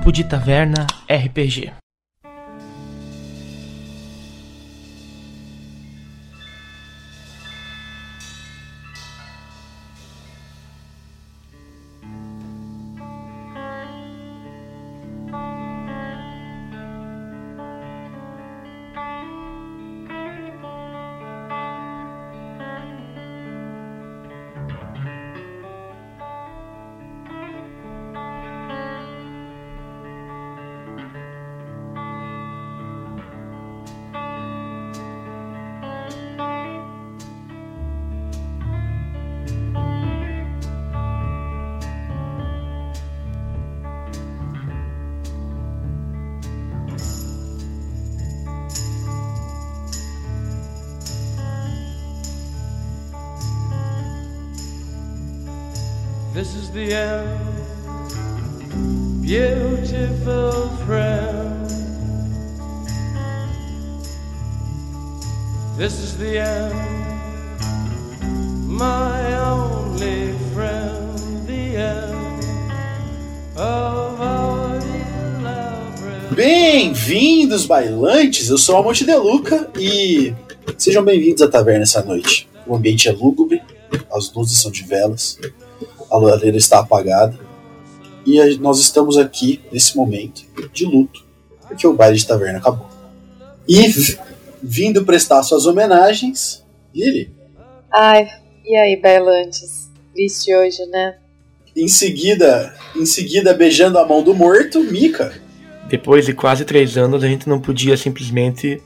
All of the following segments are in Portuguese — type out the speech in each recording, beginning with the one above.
Papo de Taverna RPG. Bem-vindos, bailantes! Eu sou a Monte de Luca e sejam bem-vindos à taverna essa noite. O ambiente é lúgubre, as luzes são de velas, a lareira está apagada e nós estamos aqui nesse momento de luto, porque o baile de taverna acabou. E vindo prestar suas homenagens, Lili. Ai, e aí, Bailantes? Triste hoje, né? Em seguida, em seguida beijando a mão do morto, Mika. Depois de quase três anos, a gente não podia simplesmente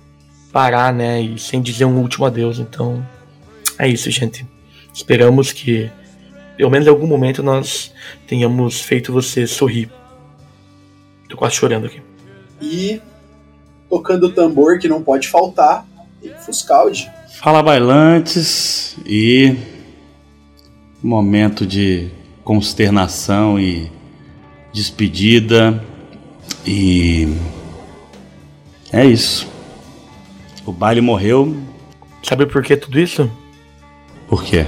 parar, né? E sem dizer um último adeus. Então, é isso, gente. Esperamos que, pelo menos em algum momento, nós tenhamos feito você sorrir. Tô quase chorando aqui. E tocando o tambor que não pode faltar, Fuscaldi. Fala bailantes e momento de consternação e despedida e é isso. O baile morreu. Sabe por que tudo isso? Por quê?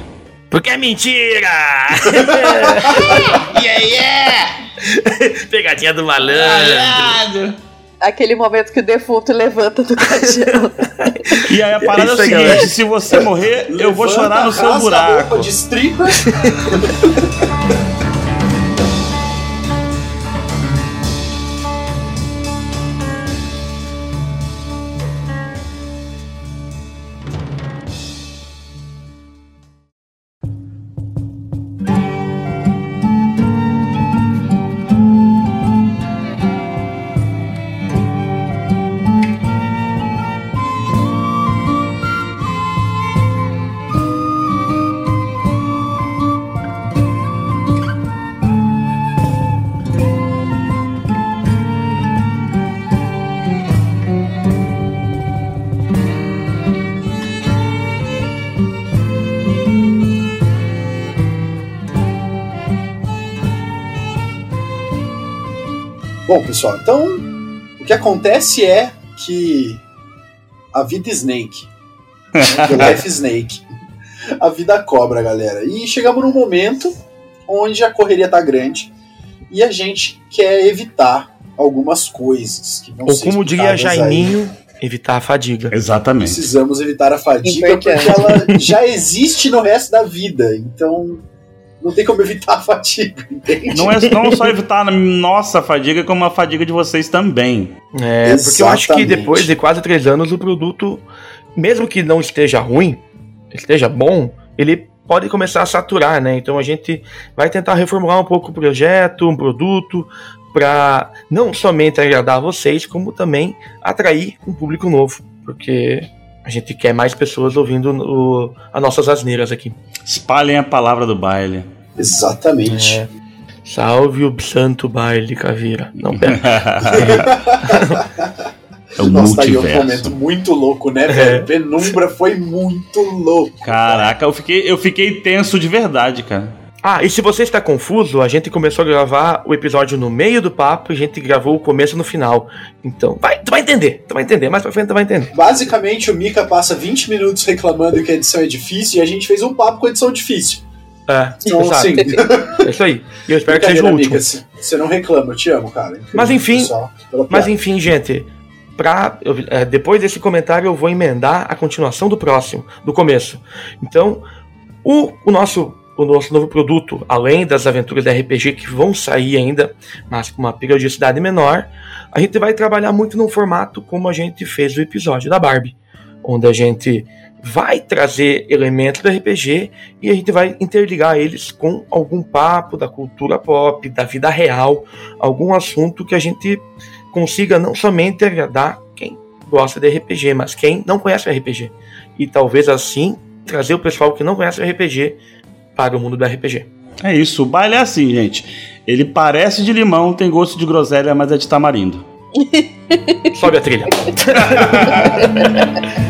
Porque é mentira! Yeah, yeah! Pegadinha do malandro. Aquele momento que o defunto levanta do caixão. E aí a parada é, Isso o aí, seguinte, galera. se você morrer, eu vou Levanta, chorar no seu rasga a buraco. roupa de pessoal, então o que acontece é que a vida Snake, the life Snake, a vida cobra, galera. E chegamos num momento onde a correria tá grande e a gente quer evitar algumas coisas que vão Ou ser como diria. Jaininho, evitar a fadiga. Exatamente. Precisamos evitar a fadiga porque ela já existe no resto da vida. Então não tem como evitar a fadiga, entende? Não é não só evitar a nossa fadiga, como a fadiga de vocês também. É, porque eu acho que Exatamente. depois de quase três anos o produto, mesmo que não esteja ruim, esteja bom, ele pode começar a saturar, né? Então a gente vai tentar reformular um pouco o projeto, um produto, para não somente agradar vocês, como também atrair um público novo, porque a gente quer mais pessoas ouvindo o, as nossas asneiras aqui. Espalhem a palavra do baile. Exatamente. É. Salve o santo baile, Cavira. Não, pera. É o Nossa, tá aí um multiverso. momento muito louco, né, É. velho? Penumbra foi muito louco. Caraca, eu fiquei, eu fiquei tenso de verdade, cara. Ah, e se você está confuso, a gente começou a gravar o episódio no meio do papo e a gente gravou o começo no final. Então, vai, tu vai entender, tu vai entender, mais pra frente tu vai entender. Basicamente, o Mika passa 20 minutos reclamando que a edição é difícil e a gente fez um papo com a edição difícil. É, Então, exato. assim, É isso aí. E eu espero que seja o último. amiga, c- Você não reclama, eu te amo, cara. Mas, enfim, pela Mas enfim, gente, pra, eu- é, depois desse comentário eu vou emendar a continuação do próximo, do começo. Então, o, o nosso o nosso novo produto, além das aventuras da RPG que vão sair ainda, mas com uma periodicidade menor, a gente vai trabalhar muito num formato como a gente fez o episódio da Barbie, onde a gente vai trazer elementos do RPG e a gente vai interligar eles com algum papo da cultura pop, da vida real, algum assunto que a gente consiga não somente agradar quem gosta de RPG, mas quem não conhece o RPG. E talvez assim trazer o pessoal que não conhece o RPG para o mundo do RPG. É isso, o baile é assim, gente. Ele parece de limão, tem gosto de groselha, mas é de tamarindo. Sobe a trilha.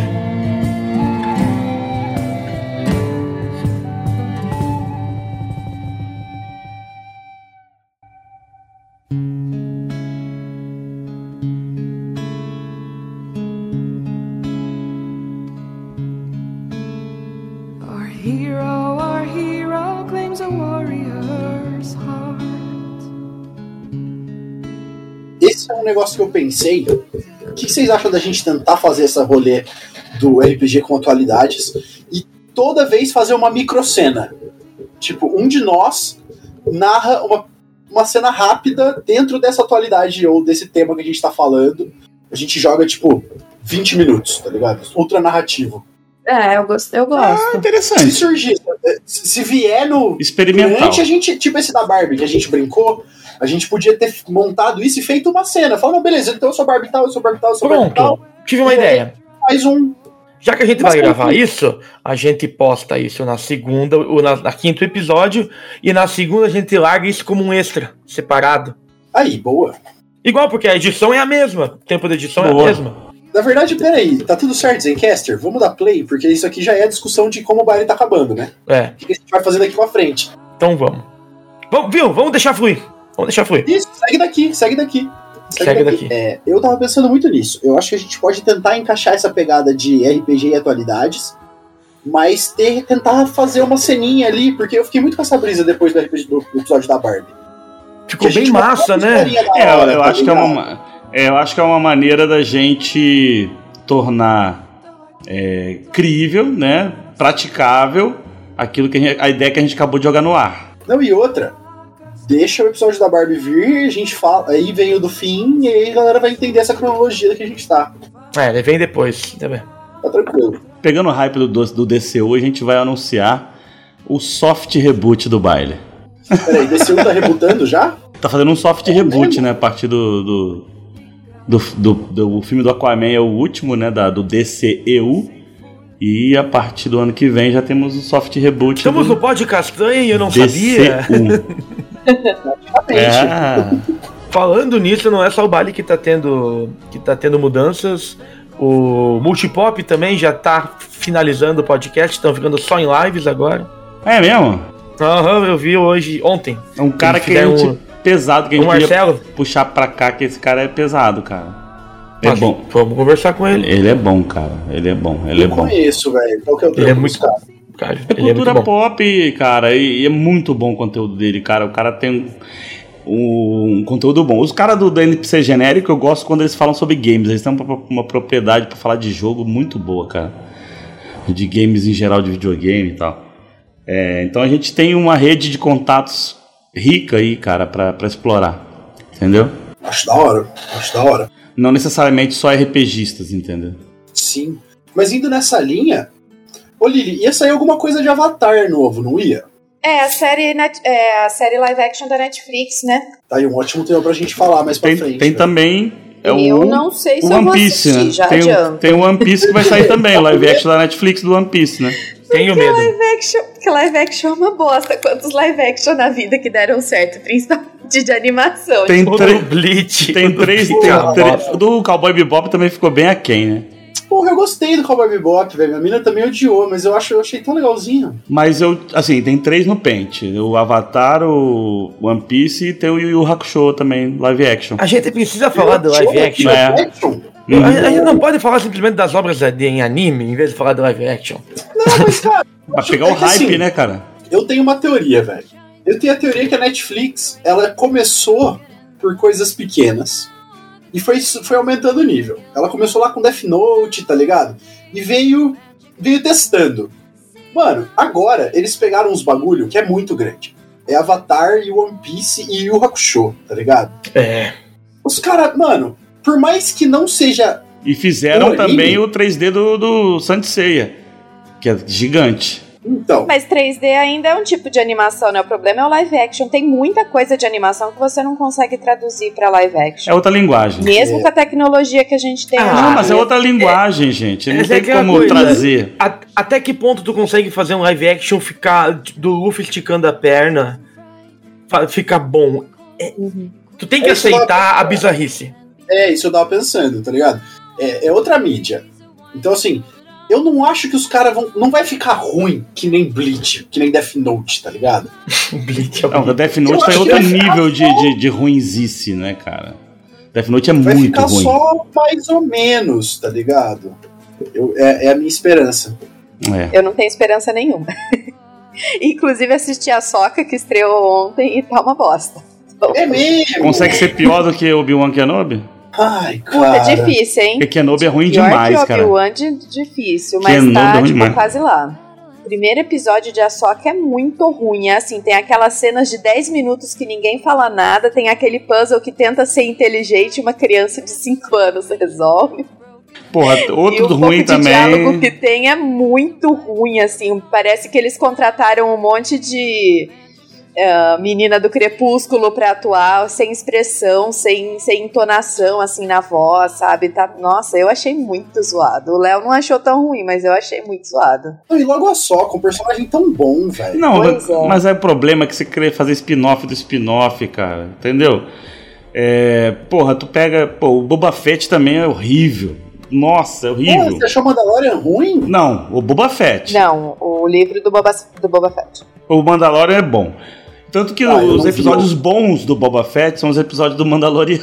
negócio que eu pensei. O que vocês acham da gente tentar fazer essa rolê do RPG com atualidades e toda vez fazer uma microcena? Tipo, um de nós narra uma, uma cena rápida dentro dessa atualidade ou desse tema que a gente tá falando. A gente joga, tipo, 20 minutos, tá ligado? Ultra narrativo. É, eu gosto. Eu Ah, gosto. Se interessante. surgir, se vier no, Experimental. Durante a gente, tipo esse da Barbie que a gente brincou, a gente podia ter montado isso e feito uma cena. Fala, não, beleza, então eu sou Barbie tal, eu sou Barbie tal, eu sou Barbie tal. Pronto, tive uma ideia. Faz um. Já que a gente Mas vai gravar que- isso, a gente posta isso na segunda, ou na, na quinto episódio, e na segunda a gente larga isso como um extra, separado. Aí, boa. Igual, porque a edição é a mesma, o tempo da edição é Boa. a mesma. Na verdade, peraí, tá tudo certo, Zencaster? Vamos dar play, porque isso aqui já é a discussão de como o baile tá acabando, né? É, O que a gente vai fazer daqui pra frente. então vamos. Vamos, viu? Vamos deixar fluir. Vamos deixar fluir. Isso, segue daqui, segue daqui. Segue daqui. É, eu tava pensando muito nisso. Eu acho que a gente pode tentar encaixar essa pegada de RPG e atualidades, mas ter, tentar fazer uma ceninha ali, porque eu fiquei muito com essa brisa depois do RPG do episódio da Barbie. Ficou bem massa, né? É, eu, hora, eu tá acho que é uma, é, eu acho que é uma maneira da gente tornar é, crível, né, praticável aquilo que a, gente- a ideia que a gente acabou de jogar no ar. Não, e outra. Deixa o episódio da Barbie vir, a gente fala, aí vem o do fim, e aí a galera vai entender essa cronologia que a gente tá. É, ele vem depois. tá bem. Tá tranquilo. Pegando o hype do, do, DCU, a gente vai anunciar o soft reboot do baile. Peraí, DCU tá rebutando já? Tá fazendo um soft reboot, né? A partir do. do, do, do- do- o filme do Aquaman é o último, né? Da, do DCEU. E a partir do ano que vem já temos o soft reboot. Estamos no Pod Castanha e eu não sabia. DCU. Praticamente. É. Falando nisso, não é só o Bali que tá tendo, que tá tendo mudanças. O Multipop também já tá finalizando o podcast, estão ficando só em lives agora. É mesmo? Aham, eu vi hoje, ontem. É um cara que a gente. fizeram pesado, que a O gente podia Marcelo. puxar pra cá, que esse cara é pesado, cara. É Mas bom. Vamos conversar com ele. Ele é bom, cara. Ele é bom. Ele é Eu bom. conheço, velho. Qual que é o Ele é muito dos caras? Cara, É é cultura bom. pop, cara, e, e é muito bom o conteúdo dele, cara. O cara tem um, um conteúdo bom. Os caras do, do NPC genérico eu gosto quando eles falam sobre games. Eles têm uma, uma propriedade pra falar de jogo muito boa, cara. De games em geral, de videogame e tal. É, então a gente tem uma rede de contatos rica aí, cara, pra, pra explorar. Entendeu? Acho da hora. Acho da hora. Não necessariamente só RPGistas, entendeu? Sim. Mas indo nessa linha. Ô Lili, ia sair alguma coisa de Avatar novo, não ia? É, a série, net- é, a série live action da Netflix, né? Tá aí um ótimo tema pra gente falar mais pra Tem, frente. tem né? também. É eu o, não sei se o eu One vou Piece, assistir, né? já tem, adianto. tem o One Piece que vai sair também, o live action da Netflix do One Piece, né? Tenho medo. Live action, porque live action é uma bosta. Quantos live action na vida que deram certo, principalmente de animação. Tem, Bleach. tem três. Bleach Tem, é bosta. o do Cowboy Bebop também ficou bem aquém, né? Porra, eu gostei do Cowboy Bebop, velho. Minha mina também odiou, mas eu, acho, eu achei tão legalzinho. Mas eu, assim, tem três no pente: o Avatar, o One Piece e tem o Yu Yu Hakusho também, live action. A gente precisa falar do live action. É. Uhum. A, a gente não pode falar simplesmente das obras de- em anime em vez de falar do live action. Não, mas cara. Pra pegar o é hype, assim, né, cara? Eu tenho uma teoria, velho. Eu tenho a teoria que a Netflix, ela começou por coisas pequenas e foi, foi aumentando o nível. Ela começou lá com Death Note, tá ligado? E veio, veio testando. Mano, agora eles pegaram uns bagulho que é muito grande. É Avatar e One Piece e Yu Hakusho, tá ligado? É. Os caras, mano, por mais que não seja E fizeram também o 3D do, do Saint Seiya, que é gigante. Então, Mas 3D ainda é um tipo de animação, né? O problema é o live action. Tem muita coisa de animação que você não consegue traduzir pra live action. É outra linguagem. Mesmo com a tecnologia que a gente tem Ah, hoje. Não, mas é outra linguagem, gente. Não Essa é tem aquela como coisa. trazer. A- até que ponto tu consegue fazer um live action ficar do Luffy esticando a perna ficar bom? É- Uhum. tu tem que É aceitar a bizarrice. É isso eu tava pensando, tá ligado? É, é outra mídia. Então, assim, eu não acho que os caras vão. Não vai ficar ruim que nem Bleach, que nem Death Note, tá ligado? Bleach é Não, o horrível. Death Eu Note tá em outro vai ficar nível de, de, de ruinzice, né, cara? Death Note é Vai muito ficar ruim. só mais ou menos, tá ligado? Eu- é, é a minha esperança. É. Eu não tenho esperança nenhuma. Inclusive assisti a Soca que estreou ontem e tá uma bosta. É mesmo? Consegue ser pior do que Obi-Wan Kenobi? Ai, Puta, cara. é difícil, hein? Porque Kenobi é ruim Pior demais, que cara. Obi-Wan difícil, mas Kenobi é tá ruim tipo, demais. quase lá. Primeiro episódio de Ahsoka é muito ruim, é assim, tem aquelas cenas de 10 minutos que ninguém fala nada, tem aquele puzzle que tenta ser inteligente e uma criança de 5 anos resolve. Porra, e outro o ruim pouco de diálogo também. que tem é muito ruim, assim, parece que eles contrataram um monte de ah, menina do crepúsculo pra atuar sem expressão, sem, sem entonação, assim, na voz, sabe? Tá, nossa, eu achei muito zoado. O Léo não achou tão ruim, mas eu achei muito zoado. E logo a só, com um personagem tão bom, velho. Não, Pois é. mas é o problema que você querer fazer spin-off do spin-off, cara. Entendeu? É, porra, tu pega. Pô, o Boba Fett também é horrível. Nossa, é Pô, horrível. você achou Mandalorian ruim? Não, o Boba Fett. Não, o livro do Boba, do Boba Fett. O Mandalorian é bom. Tanto que Ah, os episódios bons do Boba Fett são os episódios do Mandalorian.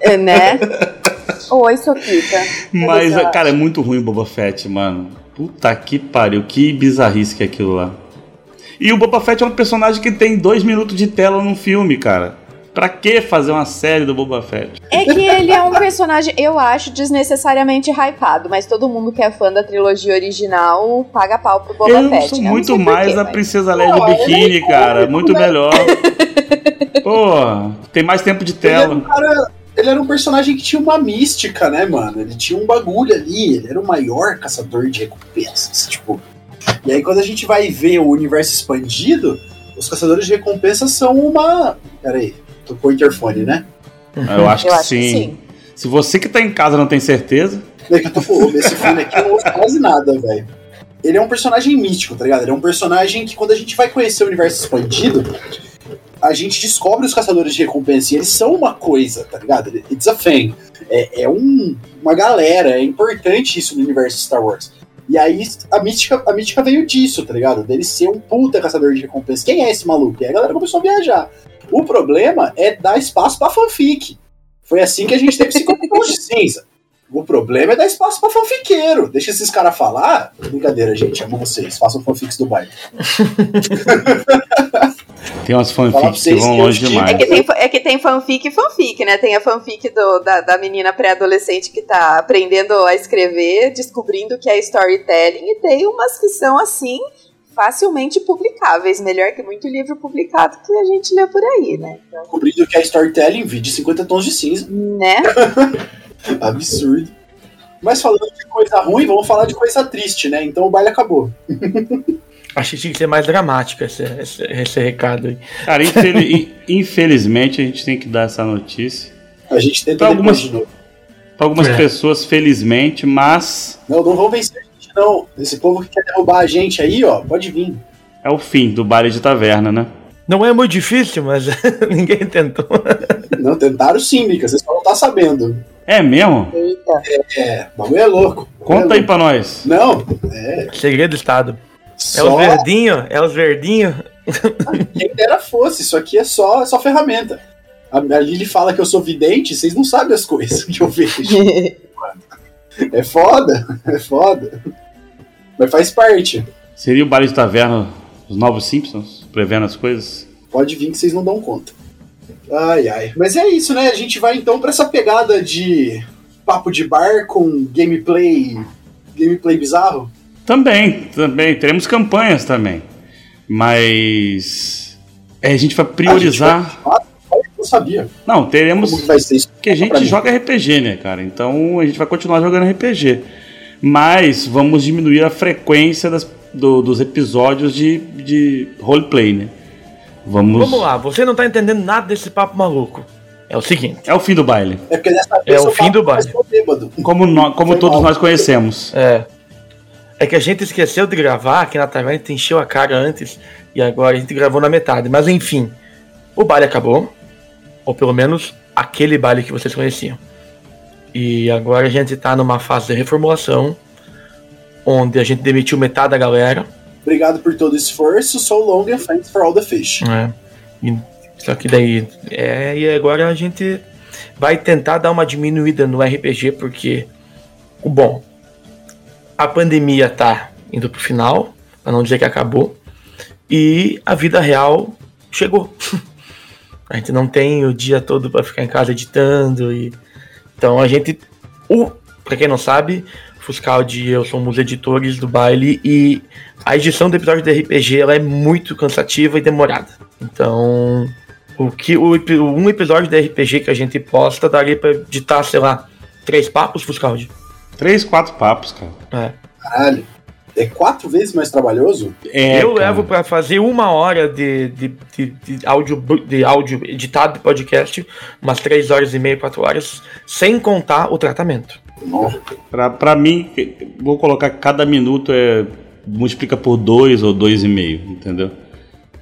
É, né? Oi, Sokita. Mas, cara, é muito ruim o Boba Fett, mano. Puta que pariu, que bizarrice que é aquilo lá. E o Boba Fett é um personagem que tem dois minutos de tela num filme, cara. Pra que fazer uma série do Boba Fett? É que ele é um personagem, eu acho, desnecessariamente hypado, mas todo mundo que é fã da trilogia original paga pau pro Boba Eu Fett. sou né? Não muito mais quê, a mas- Princesa Leia de é biquíni, cara. Muito né? melhor. Pô, tem mais tempo de Ele era, um tela. cara, ele era um personagem que tinha uma mística, né, mano? Ele tinha um bagulho ali, ele era o maior caçador de recompensas, tipo. E aí quando a gente vai ver o universo expandido, os caçadores de recompensas são uma. Pera aí, tocou o interfone, né? Eu acho, Eu que, acho sim. que sim. Se você que tá em casa não tem certeza, É que eu tô com esse fone aqui, eu não ouço quase nada, velho. Ele é um personagem místico, tá ligado? Ele é um personagem que quando a gente vai conhecer o universo expandido, a gente descobre os caçadores de recompensa e eles são uma coisa, tá ligado? It's a thing. É, é um, uma galera, é importante isso no universo Star Wars. E aí a mística, a mística veio disso, tá ligado? Dele ser um puta caçador de recompensa. Quem é esse maluco? E aí a galera começou a viajar. O problema é dar espaço pra fanfic. Foi assim que a gente teve 50 tons de cinza. O problema é dar espaço pra fanfiqueiro. Deixa esses caras falar. Brincadeira, gente. Amo vocês. Façam fanfics do bairro. tem umas fanfics que vão que longe tive- demais. É que, tem, é que tem fanfic e fanfic, né? Tem a fanfic do- da, da menina pré-adolescente que tá aprendendo a escrever, descobrindo que é storytelling, e tem umas que são assim, facilmente publicáveis. Melhor que muito livro publicado que a gente lê por aí, né? Então, Cobrindo que é storytelling, vídeo 50 tons de cinza. né? Absurdo. Mas falando de coisa ruim, vamos falar de coisa triste, né? Então o baile acabou. Acho que tinha que ser mais dramática esse, esse, esse recado aí. Cara, infeli- infelizmente a gente tem que dar essa notícia. A gente tenta Pra algumas- de novo. Para algumas É. pessoas, felizmente, mas Não, não vão vencer a gente, não. Esse povo que quer derrubar a gente aí, ó, pode vir. é o fim do baile de taverna, né? Não é muito difícil, mas ninguém tentou. Não, tentaram sim, Mica. Vocês só não tá sabendo. É mesmo? Eita. É, o bagulho é louco. Conta é aí pra nós. louco. Não, é. Segredo do Estado. É Só os verdinhos, é os verdinhos. quem dera fosse. Isso aqui é só, é só ferramenta. A, a Lili fala que eu sou vidente, vocês não sabem as coisas que eu vejo. É foda, é foda. Mas faz parte. Seria o baile de taverna Os novos Simpsons, prevendo as coisas. Pode vir que vocês não dão conta. Ai, ai. Mas é isso, né? A gente vai então pra essa pegada de papo de bar com gameplay. gameplay bizarro. Também, também. Teremos campanhas também. Mas. é, a gente vai priorizar. A gente vai- Ah, Eu sabia. Não, teremos. Como que vai ser isso? Porque a gente joga RPG, né, cara? Então a gente vai continuar jogando RPG. Mas vamos diminuir a frequência das- do- dos episódios de, de roleplay, né? Vamos. Vamos lá, você não tá entendendo nada desse papo maluco. É o seguinte. É o fim do baile. É porque dessa É o fim do baile. Como, nó- como todos mal. nós conhecemos. É. É que a gente esqueceu de gravar, que na taverna a gente encheu a cara antes e agora a gente gravou na metade. Mas enfim, o baile acabou. Ou pelo menos aquele baile que vocês conheciam. E agora a gente tá numa fase de reformulação. Onde a gente demitiu metade da galera. Obrigado por todo o esforço. So long and thanks for all the fish. né? E, só que daí. É, e agora a gente vai tentar dar uma diminuída no RPG, porque. Bom, a pandemia tá indo pro final, pra não dizer que acabou. E a vida real chegou. A gente não tem o dia todo pra ficar em casa editando e então a gente o para quem não sabe, Fuscaldi e eu somos editores do baile e a edição do episódio de RPG ela é muito cansativa e demorada. Então, o que o, um episódio de RPG que a gente posta daria pra editar, sei lá, três papos Fuscaldi. Três, quatro papos, cara. É. Caralho. É quatro vezes mais trabalhoso? É, eu cara. levo pra fazer uma hora de, de, de, de áudio, de áudio editado de podcast, umas três horas e meia, quatro horas, sem contar o tratamento. Nossa. Pra, pra mim, vou colocar que cada minuto é. multiplica por dois ou dois e meio, entendeu?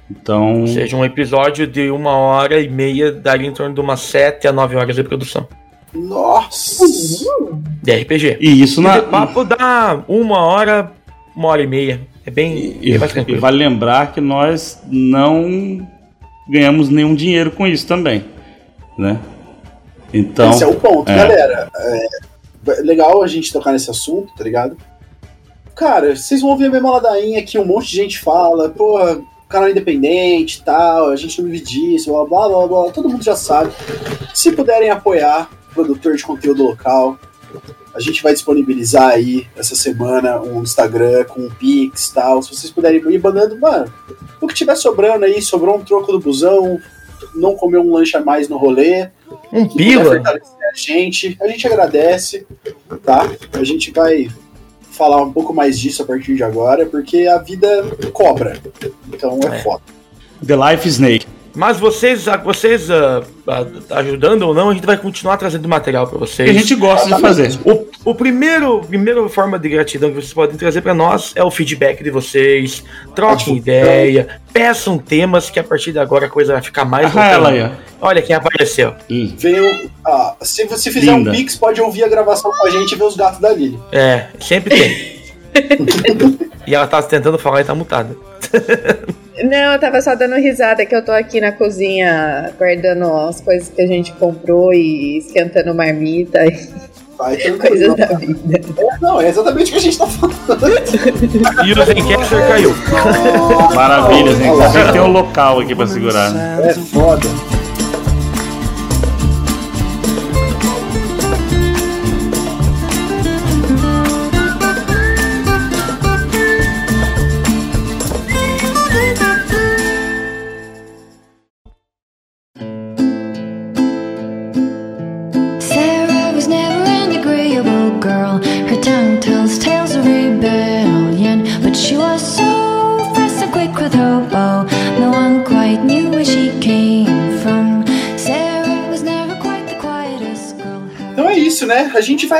Então. Ou seja, um episódio de uma hora e meia daria em torno de umas sete a nove horas de produção. Nossa. De RPG. E isso E na. de papo dá uma hora, uma hora e meia. É bem, E, e vale lembrar que nós não ganhamos nenhum dinheiro com isso também, né? Então, Esse é o ponto, é. galera. É legal a gente tocar nesse assunto, tá ligado? Cara, vocês vão ouvir a mesma ladainha que um monte de gente fala, porra, canal independente e tal, a gente não vive disso, blá blá blá blá, todo mundo já sabe. Se puderem apoiar o produtor de conteúdo local, a gente vai disponibilizar aí essa semana um Instagram com um Pix e tal. Se vocês puderem ir mandando, mano, o que tiver sobrando aí, sobrou um troco do busão, não comeu um lanche a mais no rolê, Um pila. a gente, a gente agradece, tá? A gente vai falar um pouco mais disso a partir de agora, porque a vida cobra. Então é, É. foda. The Life Snake. Mas vocês, vocês ah, ajudando ou não, a gente vai continuar trazendo material pra Que vocês. a gente gosta de fazer. O, o primeiro, primeira forma de gratidão que vocês podem trazer pra nós é o feedback de vocês. Troquem ideia, peçam temas que a partir de agora a coisa vai ficar mais. Ah, ela aí. Olha quem apareceu. Ih, Venham, ah, se você fizer Linda. um pix, pode ouvir a gravação com a gente e ver os gatos da Lili. É, sempre tem. e ela tá tentando falar e tá mutada. Não, eu tava só dando risada que eu tô aqui na cozinha guardando as coisas que a gente comprou e esquentando marmita e Vai coisas da vida. Não, é exatamente o que a gente tá falando. E o Zencaster caiu. maravilha, gente. Tem um local aqui pra segurar. É foda.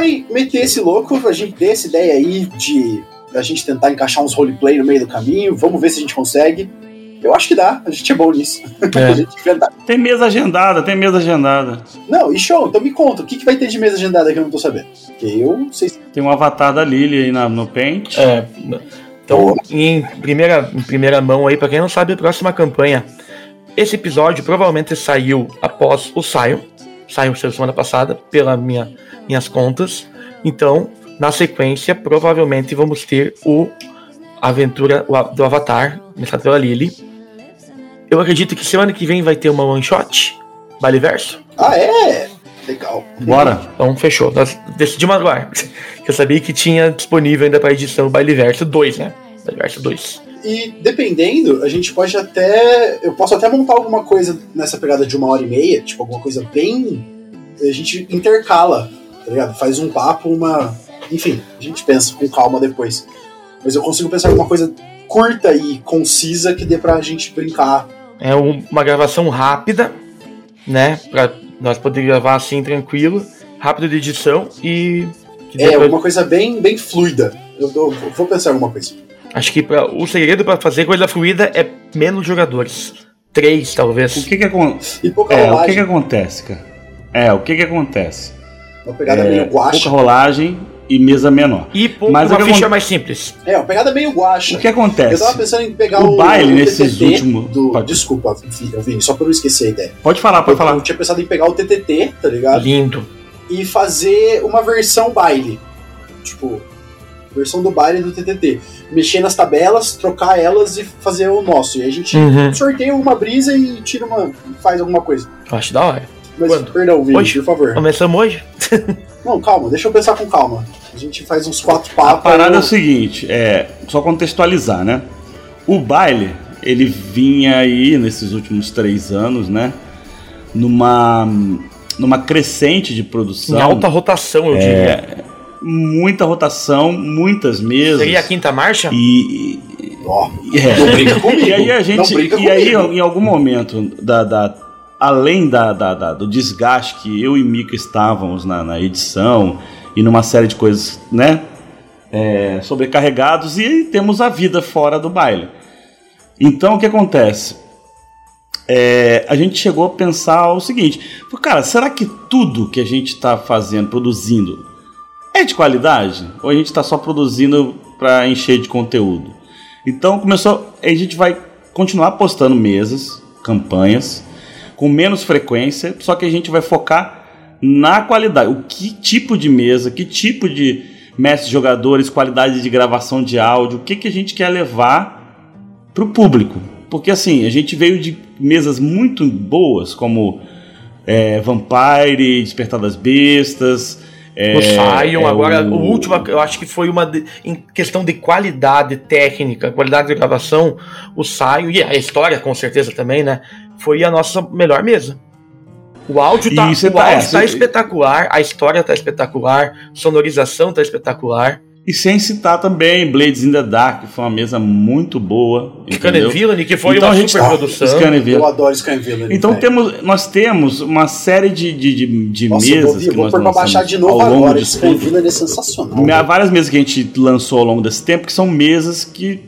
Vai meter esse louco, a gente tem essa ideia aí de a gente tentar encaixar uns roleplay no meio do caminho. Vamos ver se a gente consegue. Eu acho que dá, a gente é bom nisso. É. a gente inventa. Tem mesa agendada, tem mesa agendada. Não, e show, então me conta, o que, que vai ter de mesa agendada que eu não tô sabendo? Porque eu não sei se. Tem um avatar da Lily aí na- no Paint. É, então, em primeira, em primeira mão aí, pra quem não sabe, a próxima campanha. Esse episódio provavelmente saiu após o Sion. Saiu semana passada, pela minha, minhas contas. Então, na sequência, provavelmente vamos ter o a aventura do Avatar, mestrado pela Lily. Eu acredito que semana que vem vai ter uma one shot, Baile Verso. Ah, é? Legal. Bora. Então fechou. Nós decidimos agora. Eu sabia que tinha disponível ainda para edição o Baile Verso 2, né? Baile Verso 2. E dependendo, a gente pode até. Eu posso até montar alguma coisa nessa pegada de uma hora e meia, tipo, alguma coisa bem. A gente intercala, tá ligado? Faz um papo, uma. Enfim, a gente pensa com calma depois. Mas eu consigo pensar alguma coisa curta e concisa que dê pra gente brincar. É um- uma gravação rápida, né? Pra nós poder gravar assim tranquilo, rápido de edição e. É, alguma coisa bem, bem fluida. Eu, eu vou pensar em alguma coisa. Acho que pra- o segredo para fazer coisa fluida é menos jogadores. Três, talvez. O que que, acon- E é, o que que acontece, cara? É, o que que acontece? Uma pegada É, meio guacha. pouca rolagem e mesa menor. E pouco, Mas uma ficha acon- mais simples. É, uma pegada meio guacha. O que Eu acontece? tava pensando em pegar O o, baile o nesses últimos- Do, pode- Desculpa, Vini, Vini, só pra eu não esquecer a ideia. Pode falar, pode eu, falar. eu tinha pensado em pegar o TTT, tá ligado? Lindo. E fazer uma versão baile. Tipo, versão do baile do TTT. Mexer nas tabelas, trocar elas e fazer o nosso. E aí a gente Uhum. sorteia uma brisa e tira uma. faz alguma coisa. Acho da hora. Mas, Quando? perdão, Vini, Hoje? por favor. Começamos hoje? Não, calma, deixa eu pensar com calma. A gente faz uns quatro A papos. parada é eu- o seguinte, é só contextualizar, né? O baile, ele vinha aí nesses últimos três anos, né? Numa, numa crescente de Em produção. alta rotação, eu diria. Muita rotação, muitas mesas. Seria a quinta marcha? E, Ó, e- é. não brinca comigo. E aí a gente. E aí, em algum momento, da, da- além da, da- da- do desgaste que eu e Mika estávamos na, na edição e numa série de coisas, né? é, sobrecarregados e temos a vida fora do baile. Então o que acontece? É, a gente chegou a pensar o seguinte: cara, será que tudo que a gente está fazendo, produzindo, é de qualidade? Ou a gente está só produzindo para encher de conteúdo? Então começou, a gente vai continuar postando mesas, campanhas, com menos frequência, só que a gente vai focar na qualidade. O que tipo de mesa, que tipo de mestres jogadores, qualidade de gravação de áudio, o que, que a gente quer levar para o público. Porque assim, a gente veio de mesas muito boas, como é, Vampire, Despertar das Bestas. É, o Sion, é agora, o... último, eu acho que foi uma. de- em questão de qualidade técnica, qualidade de gravação, o Sion, e a história com certeza também, né? Foi a nossa melhor mesa. O áudio tá, o tá- áudio tá espetacular, a história tá espetacular, sonorização tá espetacular. E sem citar também Blades in the Dark, que foi uma mesa muito boa. Scan entendeu? Villain, que foi Então uma a gente- super produção. Scan Villain. Eu adoro Skyvillain. Então temos, nós temos uma série de, de, de, de Nossa, eu mesas vou, que vou nós pôr pra baixar de novo agora. tudo. Skyvillain é sensacional. Há várias mesas que a gente lançou ao longo desse tempo que são mesas que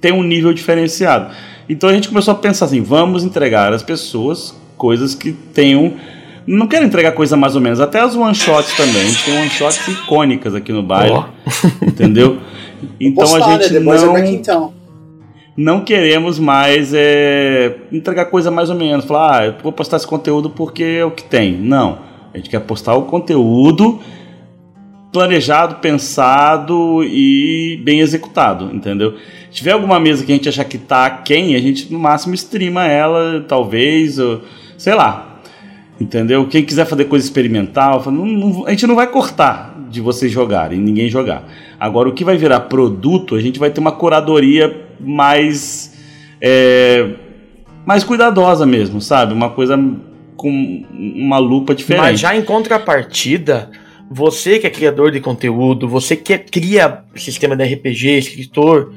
têm um nível diferenciado. Então a gente começou a pensar assim: vamos entregar às pessoas coisas que tenham. Não quero entregar coisa mais ou menos, até as one shots também. A gente tem one shots icônicas aqui no baile, Ó. entendeu? Então Postar, a gente né? Boys Are não, Town. não queremos mais é, entregar coisa mais ou menos. Falar, ah, eu vou postar esse conteúdo porque é o que tem. Não. A gente quer postar o conteúdo planejado, pensado e bem executado, entendeu? Se tiver alguma mesa que a gente achar que tá quem, a gente no máximo streama ela, talvez, ou, sei lá. Entendeu? Quem quiser fazer coisa experimental, não- não- a gente não vai cortar de vocês jogarem, ninguém jogar. Agora, o que vai virar produto, a gente vai ter uma curadoria mais. é, mais cuidadosa mesmo, sabe? Uma coisa com uma lupa diferente. Mas já em contrapartida, você que é criador de conteúdo, você que é- cria sistema de RPG, escritor,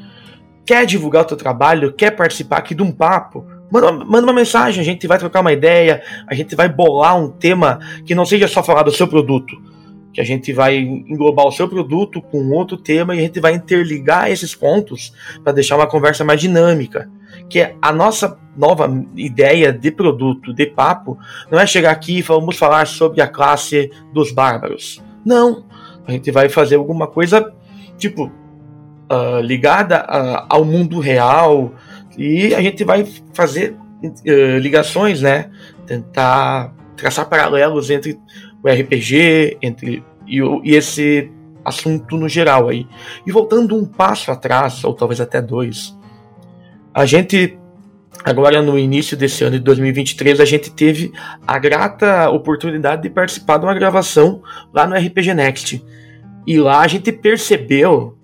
quer divulgar o teu trabalho, quer participar aqui de um papo, manda, manda uma mensagem, a gente vai trocar uma ideia, a gente vai bolar um tema que não seja só falar do seu produto. Que a gente vai englobar o seu produto com outro tema e a gente vai interligar esses pontos para deixar uma conversa mais dinâmica. Que é a nossa nova ideia de produto, de papo, não é chegar aqui e vamos falar sobre a classe dos bárbaros. Não. A gente vai fazer alguma coisa, tipo, ah, ligada a- ao mundo real. E a gente vai fazer eh, ligações, né? Tentar traçar paralelos entre o RPG entre, e, e esse assunto no geral aí. E voltando um passo atrás, ou talvez até dois, a gente agora no início desse ano de 2023 a gente teve a grata oportunidade de participar de uma gravação lá no RPG Next. E lá a gente percebeu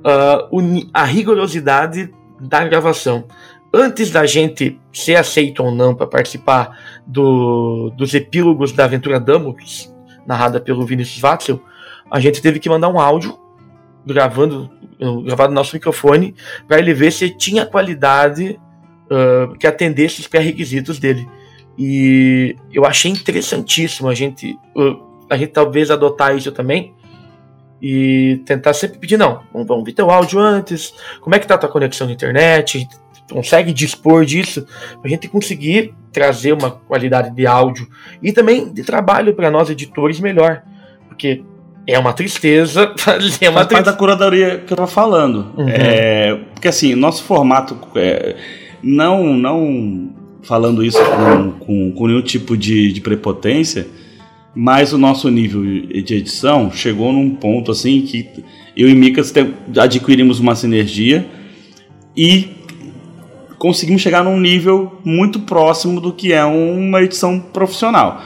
uh, a rigorosidade da gravação. Antes da gente ser aceito ou não para participar do, dos epílogos da aventura Damocles, narrada pelo Vinicius Watzel, a gente teve que mandar um áudio gravando gravado no nosso microfone para ele ver se tinha qualidade uh, que atendesse os pré-requisitos dele. E eu achei interessantíssimo a gente, uh, a gente talvez adotar isso também e tentar sempre pedir, não, vamos, vamos ver teu áudio antes, como é que tá a tua conexão na internet, consegue dispor disso, a gente conseguir trazer uma qualidade de áudio e também de trabalho para nós editores melhor, porque é uma tristeza fazer uma tristeza. da curadoria que eu tô falando. Uhum. É, porque assim, nosso formato é, não, não falando isso com, com, com nenhum tipo de, de, prepotência, mas o nosso nível de edição chegou num ponto assim que eu e Micas adquirimos uma sinergia e conseguimos chegar num nível muito próximo do que é uma edição profissional.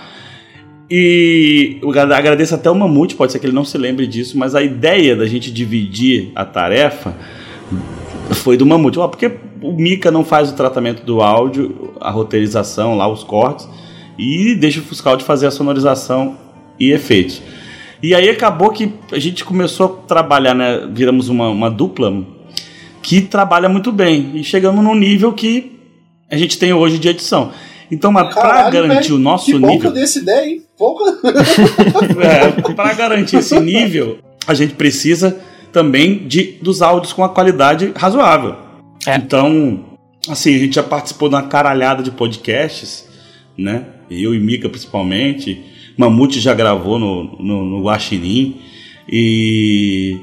E eu agradeço até o Mamute, pode ser que ele não se lembre disso, mas a ideia da gente dividir a tarefa foi do Mamute. Porque o Mika não faz o tratamento do áudio, a roteirização, lá os cortes, e deixa o Fuscal de fazer a sonorização e efeitos. E aí acabou que a gente começou a trabalhar, né? Viramos uma, uma dupla que trabalha muito bem. E chegamos num nível que a gente tem hoje de edição. Então, mas para garantir o nosso que nível. Que desse ideia, hein? Porra! é, para garantir esse nível, a gente precisa também de dos áudios com a qualidade razoável. É. Então, assim, a gente já participou de uma caralhada de podcasts, né? Eu e Mika principalmente. Mamute já gravou no, no, no Guaxinim. E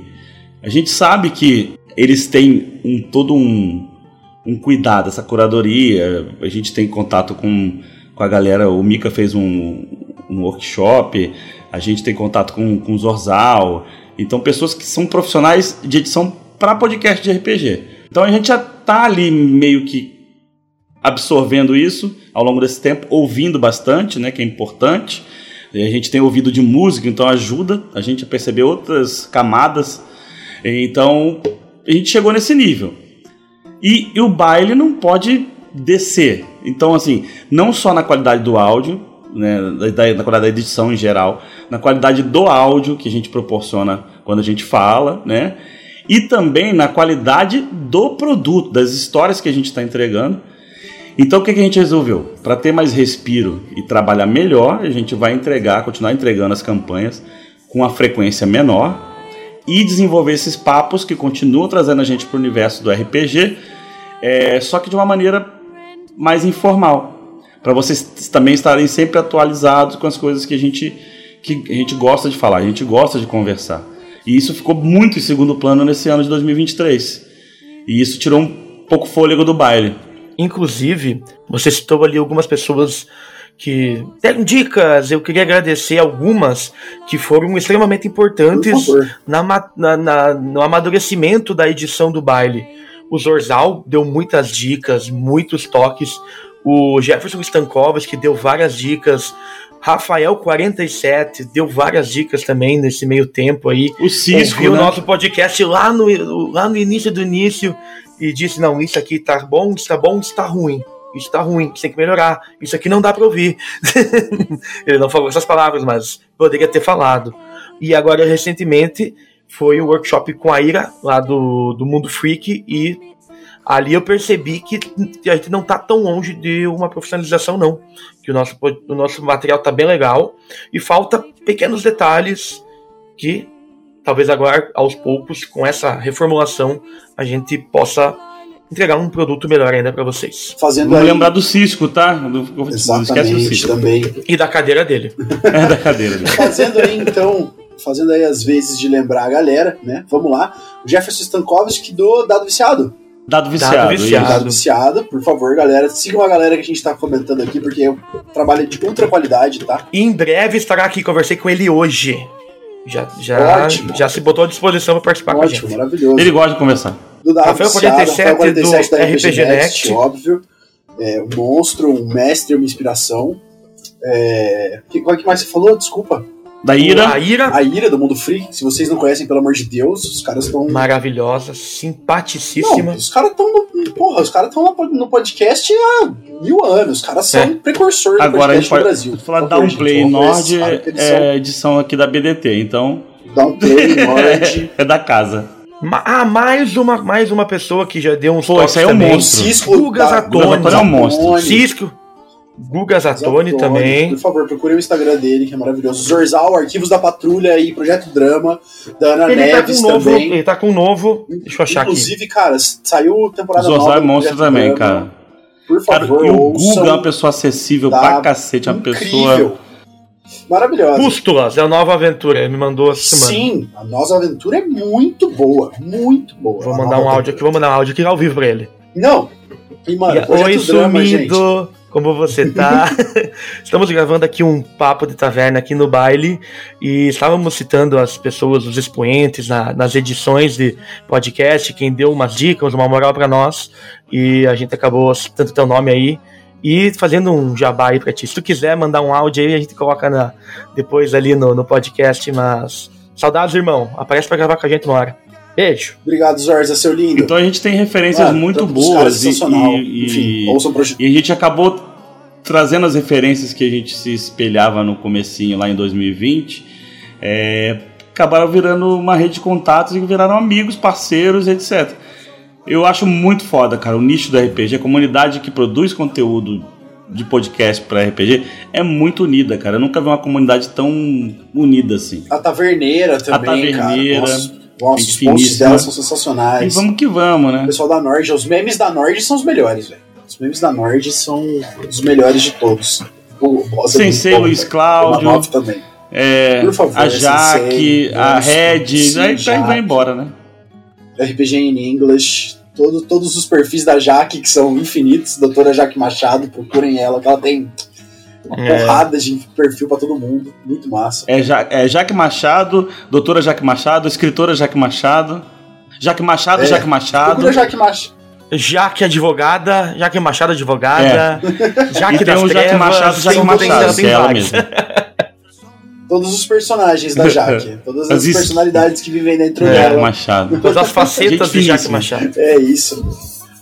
a gente sabe que eles têm um, todo um, um cuidado, essa curadoria. A gente tem contato com, com a galera. O Mika fez um, um workshop, a gente tem contato com, com o Zorzal. Então, pessoas que são profissionais de edição para podcast de RPG. Então, a gente já está ali meio que absorvendo isso ao longo desse tempo, ouvindo bastante, né, que é importante. A gente tem ouvido de música, então ajuda a gente a perceber outras camadas. Então, a gente chegou nesse nível. E, e o baile não pode descer. Então, assim, não só na qualidade do áudio, né, da, na qualidade da edição em geral, na qualidade do áudio que a gente proporciona quando a gente fala, né? E também na qualidade do produto, das histórias que a gente está entregando. Então o que, que a gente resolveu? Para ter mais respiro e trabalhar melhor, a gente vai entregar, continuar entregando as campanhas com a frequência menor e desenvolver esses papos que continuam trazendo a gente para o universo do RPG, é, só que de uma maneira mais informal, para vocês também estarem sempre atualizados com as coisas que a gente que a gente gosta de falar, a gente gosta de conversar. E isso ficou muito em segundo plano nesse ano de 2023. E isso tirou um pouco fôlego do baile. Inclusive, você citou ali algumas pessoas que deram dicas. Eu queria agradecer algumas que foram extremamente importantes na, na, na, no amadurecimento da edição do baile. O Zorzal deu muitas dicas, muitos toques. O Jefferson Stankovski deu várias dicas. Rafael 47 deu várias dicas também nesse meio tempo aí. O Cisco, Ouviu né? o nosso podcast lá no, lá no início do início e disse: Não, isso aqui tá bom, isso tá bom, isso tá ruim isso tá ruim, isso tem que melhorar, isso aqui não dá para ouvir. Ele não falou essas palavras, mas poderia ter falado. E agora, recentemente, foi o um workshop com a Ira, lá do, do Mundo Freak, e ali eu percebi que a gente não tá tão longe de uma profissionalização, não. Que o nosso, o nosso material tá bem legal, e falta pequenos detalhes que talvez agora, aos poucos, com essa reformulação, a gente possa entregar um produto melhor ainda para vocês. Fazendo Vamos aí... lembrar do Cisco, tá? Do... Exatamente, do Cisco. também. E da cadeira dele. é, da cadeira dele. Fazendo aí, então, fazendo aí as vezes de lembrar a galera, né? Vamos lá. O Jefferson Stankovski do Dado Viciado. Dado viciado. Dado viciado. Dado viciado. Por favor, galera, sigam a galera que a gente tá comentando aqui, porque é um trabalho de ultra qualidade, tá? E em breve estará aqui, conversei com ele hoje. Já, já, Ótimo. já se botou à disposição para participar com a Ótimo, gente. maravilhoso. Ele gosta de conversar. do Rafael Seara, 47 Rafael 47 do da RPG Next. óbvio. É, um monstro, um mestre, uma inspiração. É, que, qual que mais você falou? Desculpa. Da Ira. A Ira, A Ira do Mundo Free. Se vocês não conhecem, pelo amor de Deus, os caras estão. maravilhosa, Não, simpaticíssima. os caras estão no. Porra, os caras estão no podcast há mil anos. Os caras são É. precursor do Agora a gente podcast pode no Brasil. falar gente, Downplay Nord é edição aqui da BDT, então Downplay Nord. é da casa. Ma- Ah, mais uma, mais uma pessoa que já deu uns Pô, toques esse aí é um monstro. Cisco Guga da- Zatoni. Guga Zatoni é um monstro. Cisco, Guga Zatoni Zatoni, também. Por favor, procure o Instagram dele, que é maravilhoso. Zorzal, Arquivos da Patrulha e Projeto Drama, da Ana Ele tá, Neves um novo, também. ele tá com um novo. Deixa eu achar aqui. Inclusive, cara, saiu temporada nova. Zorzal é monstro também, Drama. cara. Por Cara, favor, e o. Guga é uma pessoa acessível Tá pra cacete, uma pessoa. Maravilhosa. Pústulas, é a nova aventura. Ele me mandou essa semana. Sim, a nossa aventura é muito boa. Muito boa. Vou mandar um áudio aventura. aqui, vou mandar um áudio aqui ao vivo pra ele. Não. E, mano, E- Projeto Oi, Drama, gente. Como você tá? Estamos gravando aqui um papo de taverna aqui no baile e estávamos citando as pessoas, os expoentes na- nas edições de podcast, quem deu umas dicas, uma moral pra nós e a gente acabou citando teu nome aí e fazendo um jabá aí pra ti. Se tu quiser mandar um áudio aí, a gente coloca na- depois ali no, no podcast, mas saudades, irmão. Aparece pra gravar com a gente uma hora. Beijo. Obrigado, Zorza, seu lindo. Então a gente tem referências Mano, muito caras boas e, sensacional. e- Enfim, e- e a gente acabou trazendo as referências que a gente se espelhava no comecinho lá em 2020. é, acabaram virando uma rede de contatos e viraram amigos, parceiros, etc. Eu acho muito foda, cara, o nicho do RPG, a comunidade que produz conteúdo de podcast para RPG é muito unida, cara. Eu nunca vi uma comunidade tão unida assim. A Taverneira também, Taverneira, cara. Nossa, os posts dela são E sensacionais. vamos que vamos, O né? pessoal da Nord, os memes da Nord são os melhores, velho. Os memes da Nord são os melhores de todos. O é Sensei bom, Luiz. Cláudio. O também. É, Por favor, a Jaque, Sensei, a Red, sim, aí Jaque. vai embora, né? RPG in English. Todo, todos os perfis da Jaque, que são infinitos. Doutora Jaque Machado, procurem ela, que ela tem uma É. porrada de perfil pra todo mundo. Muito massa. É, ja, é Jaque Machado, doutora Jaque Machado, escritora Jaque Machado. Jaque Machado, É, Jaque Machado. Procura Jaque Machado. Jaque advogada, Jaque Machado advogada, Jaque É. E tem das o Jaque Machado, Jaque Machado, tem é ela mesma. Todos os personagens da Jaque. Todas as As personalidades que vivem dentro É, dela. Machado. Todas as facetas de Jaque. Machado. É isso.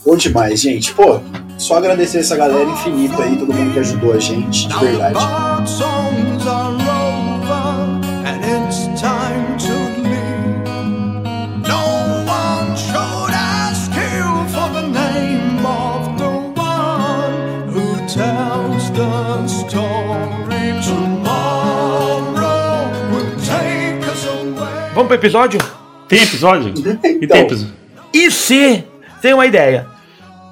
Bom demais, gente. Pô, só agradecer essa galera infinita aí, todo mundo que ajudou a gente, de verdade. Bard songs are over, and it's time to leave. No one should ask you for the name of the one who tells the story. Tomorrow will take us away. Vamos pro episódio? Tem episódio? E tem Então, episódio. E se. Tem uma ideia.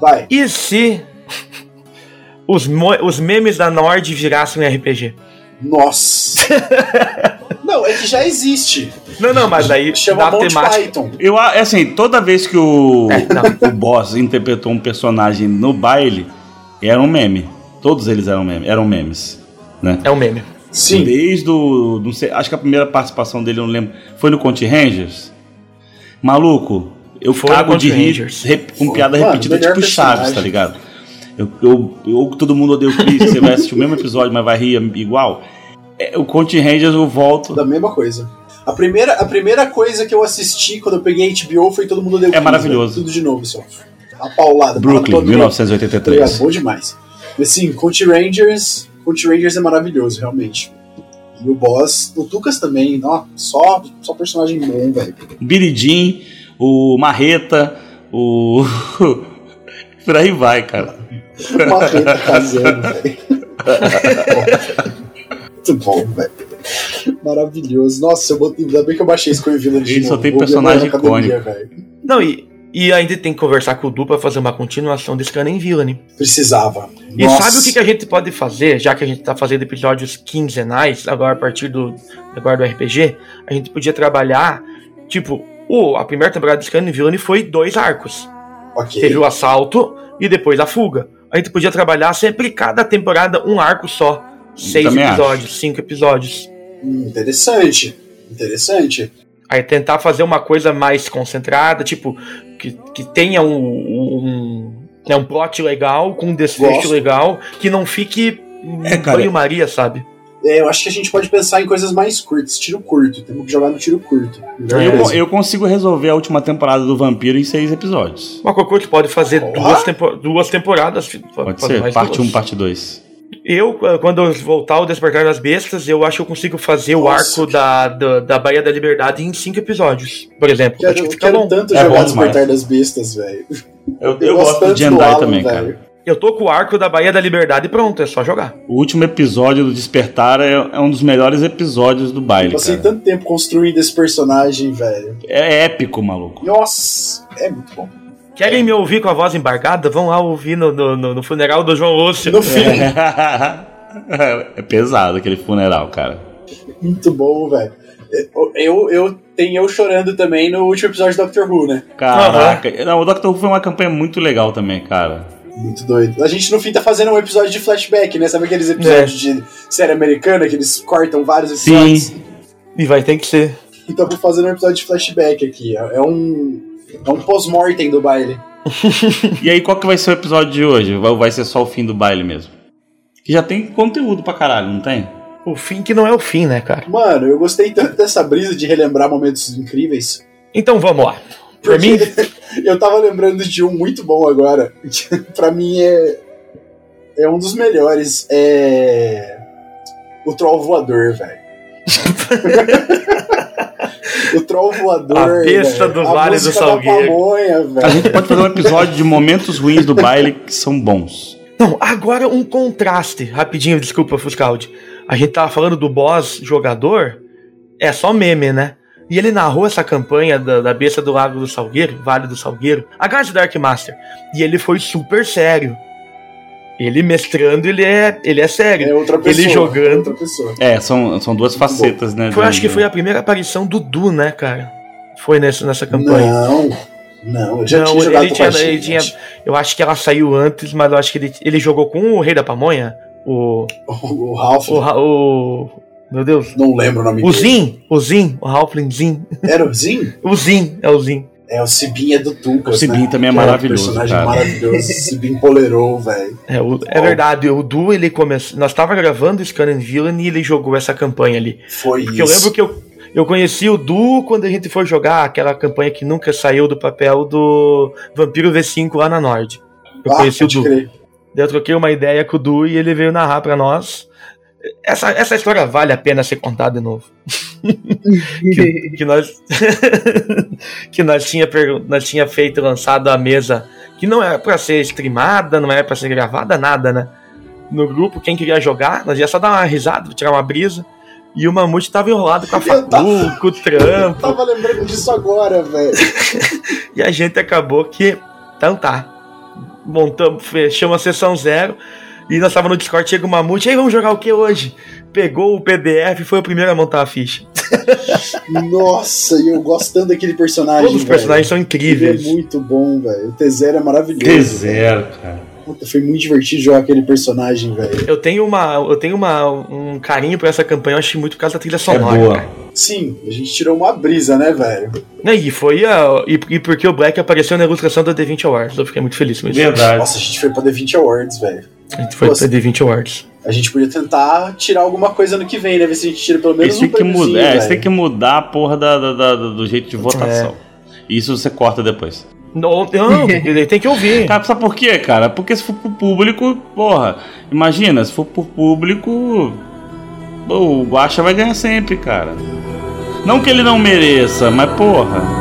Vai. E se. Os, os memes da Nord virassem um RPG? Nossa. Não, é que já existe. Não, não, mas aí Chama Monty temática. Python. Eu, é assim, toda vez que o, É, o boss interpretou um personagem no baile, era um meme. Todos eles eram meme, eram memes. Né? É um meme. Sim. Desde o. Não sei, acho que a primeira participação dele, eu não lembro. Foi no Conte Rangers? Maluco, eu no cago de rir rep- com Foi. piada Mano, repetida, tipo Chaves, tá ligado? Eu, eu, eu, todo mundo odeia o Chris, você vai assistir o mesmo episódio, mas vai rir igual. É, o Conte Rangers eu volto. Da mesma coisa. A primeira, a primeira coisa que eu assisti quando eu peguei HBO foi Todo Mundo Deu É maravilhoso. Tudo de novo, só. A paulada. Brooklyn, maratona. Obrigado, 1983. bom demais. Assim, Conte Rangers, Conte Rangers é maravilhoso, realmente. E o boss, o Tucas também, ó, só, só personagem bom, velho. Billy Jean, o Marreta, o. Por aí vai, cara. Marreta casando, velho. Muito bom, velho. Maravilhoso. Nossa, eu botei, ainda bem que eu baixei esse Coin Village de Ele só novo. tem Vou personagem academia, velho. Não, e, e ainda tem que conversar com o Du pra fazer uma continuação desse Canem Villain. Precisava. E Nossa. sabe o que, que a gente pode fazer, já que a gente tá fazendo episódios quinzenais, agora a partir do, agora do RPG, a gente podia trabalhar, tipo, o, a primeira temporada de Scanning Villain foi dois arcos. Ok. Teve o assalto e depois a fuga. A gente podia trabalhar sempre cada temporada um arco só. Seis Também episódios, cinco episódios. Hum, interessante. Interessante. Aí tentar fazer uma coisa mais concentrada, tipo, que, que tenha um, um, um plot legal, com um desfecho Gosto. legal, que não fique É, um cara. banho-maria, sabe? É, eu acho que a gente pode pensar em coisas mais curtas, tiro curto. Temos que jogar no tiro curto. Eu, coisa. eu consigo resolver a última temporada do Vampiro em seis episódios. Uma coisa pode fazer duas, tempo, duas temporadas. Pode fazer ser? mais Parte 1, duas. um, parte 2. Eu, eh, quando eu voltar ao Despertar das Bestas, eu acho que eu consigo fazer o Nossa. arco da, da, da Baía da Liberdade em cinco episódios, por exemplo. Quero, acho que eu fica quero bom. tanto É jogar bom Despertar das Bestas, velho. Eu, Eu eu gosto gosto tanto de do Jendai Alan, também, velho. cara. Eu tô com o arco da Baía da Liberdade e pronto, é só jogar. O último episódio do Despertar é, é um dos melhores episódios do baile, Passei cara. tanto tempo construindo esse personagem, velho. É épico, maluco. Nossa, é muito bom. Querem me ouvir com a voz embargada? Vão lá ouvir no, no, no- no funeral do João Lúcio. No fim, é pesado aquele funeral, cara. muito bom, velho. Eu, eu tenho eu chorando também no último episódio do Doctor Who, né? Caraca. Não, o Doctor Who foi uma campanha muito legal também, cara. Muito doido. A gente no fim tá fazendo um episódio de flashback, né? Sabe aqueles episódios de série americana que eles cortam vários episódios? Sim. E vai ter que ser. Então tô fazendo um episódio de flashback aqui. É é um. É um pós-mortem do baile. E aí, qual que vai ser o episódio de hoje? Vai, vai ser só o fim do baile mesmo? Que já tem conteúdo pra caralho, não tem? O fim que não é o fim, né, cara? Mano, eu gostei tanto dessa brisa de relembrar momentos incríveis. Então vamos lá. Porque mim, eu tava lembrando de um muito bom agora. que pra mim é. É um dos melhores. É. O Troll Voador, velho. o Troll Voador. A besta velho. do A Vale do Salgueiro. pamonha, A gente pode fazer um episódio de momentos ruins do baile que são bons. Não, agora um contraste. Rapidinho, desculpa, Fuscaldi. A gente tava falando do boss jogador. É só meme, né? E ele narrou essa campanha da, da besta do Lago do Salgueiro, Vale do Salgueiro, a Guarda Dark Master. E ele foi super sério. Ele mestrando, ele é, ele é sério. É outra pessoa. Ele jogando. é Outra pessoa. É, são, são duas facetas, né? Foi, acho que foi a primeira aparição do Du, né, cara? Foi nesse, nessa campanha. Não, não, eu já Não, tinha jogado ele tinha, ele tinha- acho. Eu acho que ela saiu antes, mas eu acho que ele, ele jogou com o Rei da Pamonha. O. O, o Ralph, O. O meu Deus. não lembro o nome O dele. Zin, o Zin, o Halfling Zin. Era o Zin? O Zin, é o Zin. É, o Sibin é do Tucas, O Sibin né? também é Que maravilhoso, um personagem cara. maravilhoso. Sibin polerou, velho. É, o- é verdade, o Du, ele começou. Nós tava gravando Scan and Villain e ele jogou essa campanha ali. Foi Porque isso. eu lembro que eu, eu conheci o Du quando a gente foi jogar aquela campanha que nunca saiu do papel do Vampiro V5 lá na Nord. Eu ah, conheci o Du. crer. Daí eu troquei uma ideia com o Du e ele veio narrar pra nós. Essa, essa história vale a pena ser contada de novo. que, que nós que nós tinha, nós tinha feito lançado a mesa que não era pra ser streamada, não era pra ser gravada, nada, né? No grupo, quem queria jogar, nós ia só dar uma risada, tirar uma brisa. E o Mamute tava enrolado com a Eu facu, com o trampo. Tava lembrando disso agora, velho. E a gente acabou que. Então tá. Montamos, fechamos a sessão zero. E nós tava no Discord, chega o Mamute, aí vamos jogar o que hoje? Pegou o PDF e foi o primeiro a montar a ficha. Nossa, e eu gosto tanto daquele personagem. Todos os personagens são velho. incríveis. Ele é muito bom, velho. O T0 é maravilhoso. T0, cara. Puta, foi muito divertido jogar aquele personagem, velho. Eu tenho, uma, eu tenho uma, um carinho por essa campanha, eu acho muito por causa da trilha É sonora. boa. cara. Sim, a gente tirou uma brisa, né, velho? E foi a, e, e porque o Black apareceu na ilustração da D20 Awards. Eu fiquei muito feliz com isso. Verdade. Nossa, a gente foi pra The 20 Awards, velho. A gente foi Nossa. pra D20 Awards. A gente podia tentar tirar alguma coisa no que vem, né? Ver se a gente tira pelo menos Isso tem, um que mudar, é, isso tem que mudar a porra da, da- da- do jeito de votação. Isso você corta depois. Não, não ele tem que ouvir. Cara, sabe por quê, cara? Porque se for pro público, porra, imagina, se for pro público, o Guacha vai ganhar sempre, cara. Não que ele não mereça, mas porra.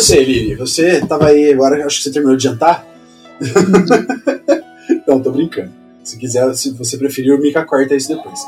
Você, Lili? Você tava aí agora, acho que você terminou de jantar? Não, tô brincando. Se quiser, se você preferir, o Mika corta isso depois.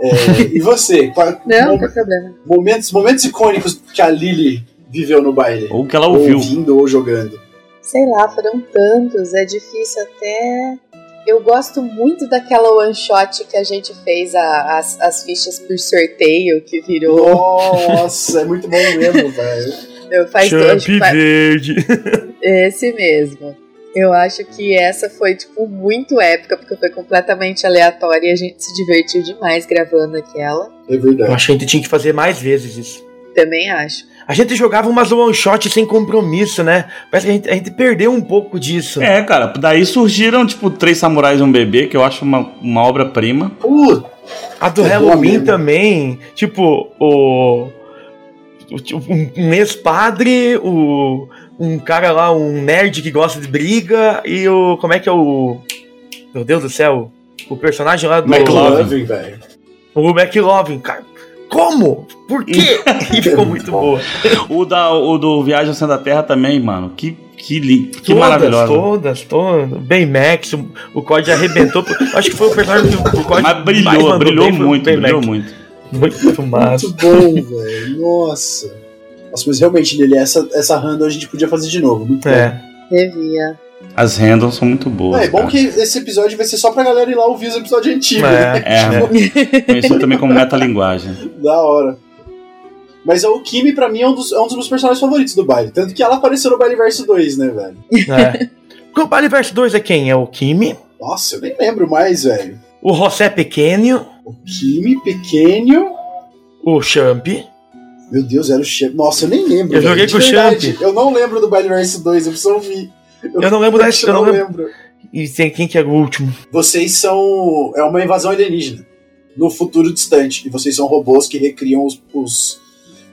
É, e você? Qual- Não, não mo- tem problema. momentos, momentos icônicos que a Lili viveu no baile? Ou que ela ouviu. Ouvindo ou jogando. Sei lá, foram tantos, é difícil até. Eu gosto muito daquela one shot que a gente fez a- as, as fichas por sorteio, que virou. Nossa, é muito bom mesmo, velho. Eu faz dois, Champ fa- verde. Esse mesmo. Eu acho que essa foi, tipo, muito épica, porque foi completamente aleatória e a gente se divertiu demais gravando aquela. É Eu verdade. acho que a gente tinha que fazer mais vezes isso. Também acho. A gente jogava umas one shot sem compromisso, né? Parece que a gente, a gente perdeu um pouco disso. É, cara, daí surgiram, tipo, Três Samurais e um Bebê, que eu acho uma, uma obra-prima. Puta, A do É Halloween também, tipo, o. Um, um ex-padre, o, um cara lá, um nerd que gosta de briga, e o. Como é que é o. Meu Deus do céu! O personagem lá do. McLovin. Velho. O McLovin, cara. Como? Por quê? e ficou muito boa. O, da, o do Viagem ao Centro da Terra também, mano. Que, que, li- que todas, maravilhoso. todas, todas. Baymax, o, o COD arrebentou. Acho que foi o personagem que o COD Mas brilhou, brilhou bem muito, brilhou muito. Muito massa. Muito bom, velho. Nossa. Nossa, mas realmente, Lili, essa, essa random a gente podia fazer de novo. Muito bom. É. Devia. As handles são muito boas. É, é bom cara. que esse episódio vai ser só pra galera ir lá ouvir os episódios antigos. né? É, É, conhecido também como metalinguagem. Da hora. Mas a Okimi, pra mim, é um, dos, é um dos meus personagens favoritos do baile. Tanto que ela apareceu no Baile Verso 2, né, velho? é. O Baile Verso 2 é quem? É o Kimi, Nossa, eu nem lembro mais, velho. o José Pequeno, O Kimi, pequeno. o Champ. Meu Deus, era o Champ. Nossa, eu nem lembro. Eu velho. joguei De com o verdade, Champ. Eu não lembro do Baile Verso 2, eu preciso ouvir. Eu não lembro da eu eu não lembro. E tem quem que é o último? Vocês são. É uma invasão alienígena. No futuro distante. E vocês são robôs que recriam os, os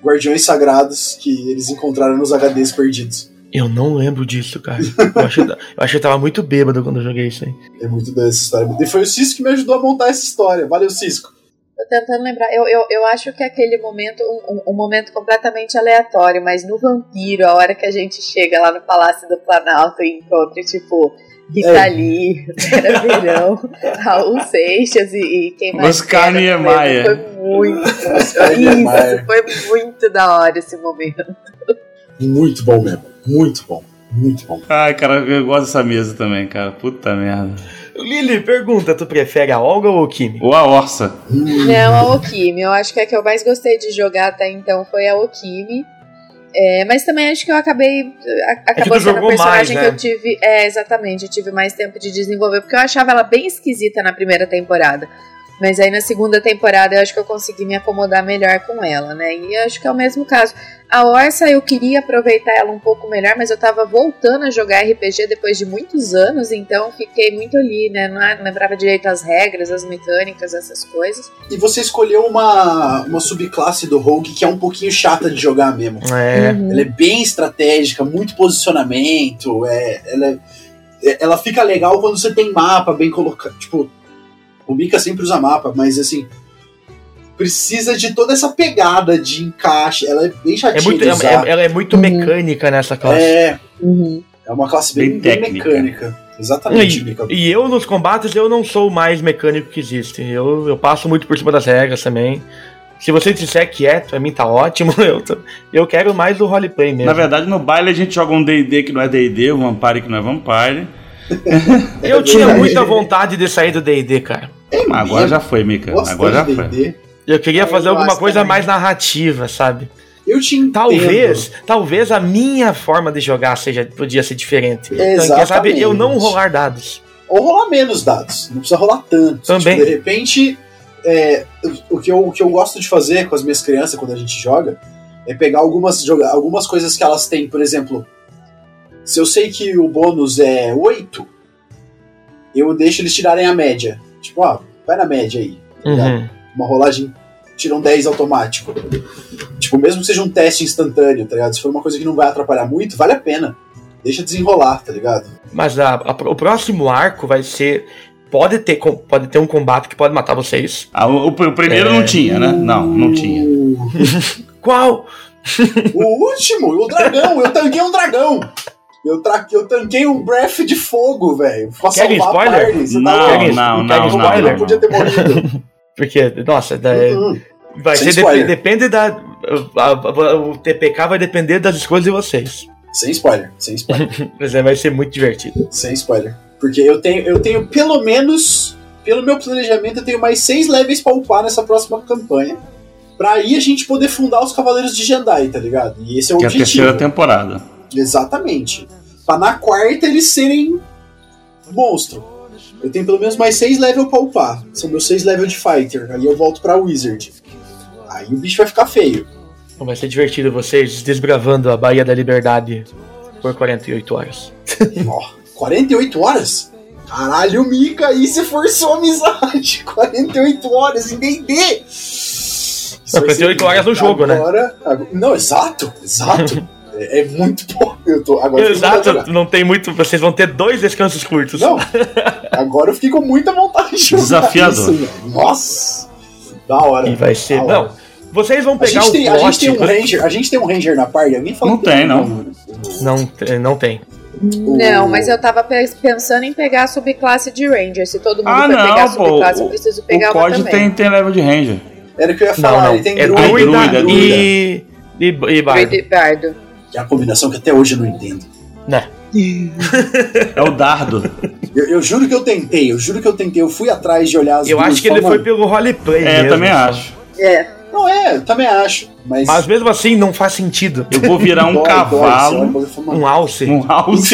guardiões sagrados que eles encontraram nos HDs perdidos. Eu não lembro disso, cara. Eu acho, eu acho que eu tava muito bêbado quando eu joguei isso aí. É muito doida essa história. E foi o Cisco que me ajudou a montar essa história. Valeu, Cisco. Tô tentando lembrar. Eu, eu, eu acho que é aquele momento, um, um- um momento completamente aleatório, mas no Vampiro, a hora que a gente chega lá no Palácio do Planalto e encontra, tipo, Rita É. Lee, Vera Verão, Raul Seixas e, e quem mais? Oscar Niemeyer. Foi muito. Isso, foi muito da hora esse momento. Muito bom mesmo. Muito bom. Muito bom. Ai, cara, eu gosto dessa mesa também, cara. Puta merda. Lili, pergunta: tu prefere a Olga ou o Kimi? Ou a Orsa. Não, a Okimi. Eu acho que a que eu mais gostei de jogar até então foi a Okimi. É, mas também acho que eu acabei. a- Acabou tu sendo a personagem mais, né? que eu tive. É, exatamente. Eu tive mais tempo de desenvolver. Porque eu achava ela bem esquisita na primeira temporada. Mas aí na segunda temporada eu acho que eu consegui me acomodar melhor com ela, né? E acho que é o mesmo caso. A Orsa eu queria aproveitar ela um pouco melhor, mas eu tava voltando a jogar RPG depois de muitos anos, então fiquei muito ali, né? Não não lembrava direito as regras, as mecânicas, essas coisas. E você escolheu uma, uma subclasse do Rogue que é um pouquinho chata de jogar mesmo. É. Uhum. Ela é bem estratégica, muito posicionamento. É, ela, é- ela fica legal quando você tem mapa bem colocado. Tipo, o Mika sempre usa mapa, mas assim. Precisa de toda essa pegada de encaixe. Ela é bem É chatinha muito, de é- usar. é- ela é muito Uhum. mecânica nessa classe. É, Uhum. é uma classe bem, Bem bem técnica. mecânica. Exatamente, Mika. E eu nos combates eu não sou o mais mecânico que existe. Eu, eu passo muito por cima das regras também. Se você disser que é, pra mim tá ótimo. Eu, tô- eu quero mais o roleplay mesmo. Na verdade, no baile a gente joga um D&D que não é D&D, um Vampire que não é Vampire. eu tinha muita vontade de sair do D&D, cara. Agora já foi, Mika. Gosto Agora já de foi. D&D. Eu queria Eu fazer alguma gosto coisa também. mais narrativa, sabe? Eu te entendo. Talvez, talvez a minha forma de jogar seja podia ser diferente. Então, Exatamente. sabe eu não rolar dados. Ou rolar menos dados. Não precisa rolar tanto. Também. Tipo, de repente, é, o, que eu, o que eu gosto de fazer com as minhas crianças quando a gente joga é pegar algumas, joga, algumas coisas que elas têm. Por exemplo, se eu sei que o bônus é 8, eu deixo eles tirarem a média. Tipo, ó, vai na média aí. tá ligado? Uhum. Uma rolagem tira um 10 automático. Tipo, mesmo que seja um teste instantâneo, tá ligado? Se for uma coisa que não vai atrapalhar muito, vale a pena. Deixa desenrolar, tá ligado? Mas a- a- o próximo arco vai ser. Pode ter, pode ter um combate que pode matar vocês. Ah, o, o primeiro É. não tinha, né? Não, não tinha. Uh, Qual? O último, o dragão. Eu tanquei um dragão. Eu, tra... eu tanquei um breath de fogo, velho. Pra salvar a spoiler? party. Não, tá não, Quer não, O não, Mario não, não podia ter morrido. Porque, nossa, da- Uhum. vai Sem ser spoiler. dep- depende da. a- a- o TPK vai depender das escolhas de vocês. Sem spoiler, sem spoiler, Mas é, vai ser muito divertido. sem spoiler. Porque eu tenho, eu tenho pelo menos, pelo meu planejamento, eu tenho mais seis levels pra upar nessa próxima campanha. Pra aí a gente poder fundar os Cavaleiros de Jandai, tá ligado? E esse é o Que é a objetivo. terceira temporada. Exatamente. Pra na quarta eles serem monstro. Eu tenho pelo menos mais seis levels pra upar. São meus seis levels de fighter. Aí eu volto pra Wizard. Aí o bicho vai ficar feio. Vai ser divertido vocês desbravando a Baía da Liberdade por 48 horas. Ó, 48 horas? Caralho, Mika, aí você forçou a amizade. 48 horas em D&D. Isso Não, vai ser 48 horas no jogo, né? agora, Agora, não, exato, exato. é, é muito bom. Eu tô, agora. Exato, não tem muito. Vocês vão ter dois descansos curtos. Não, agora eu fiquei com muita vontade de jogar Desafiador. isso. Nossa, da hora. E vai ser. Não, vocês vão A pegar o tem, a gente tem um plot. ranger, a gente tem um ranger na party. Alguém falou Não tem, não. Não, te- não tem. Não, mas eu tava pe- pensando em pegar a subclasse de Ranger. Se todo mundo Ah, for pegar a não, pô. subclasse, eu preciso pegar O uma também. tem, tem level de Ranger. Era o que eu ia Não, falar. não. Ele tem É druida, druida, druida, e. E, e bardo. Druid Bardo. Que é a combinação que até hoje eu não entendo. Né? É o dardo. Eu, eu juro que eu tentei, eu juro que eu tentei. Eu fui atrás de olhar as Eu acho que ele foi pelo roleplay. É, mesmo, também só. acho. É. Não é, eu também acho. Mas, Mas mesmo assim não faz sentido. Eu vou virar um dói, dói, e cavalo, "Mano, Um alce. um house.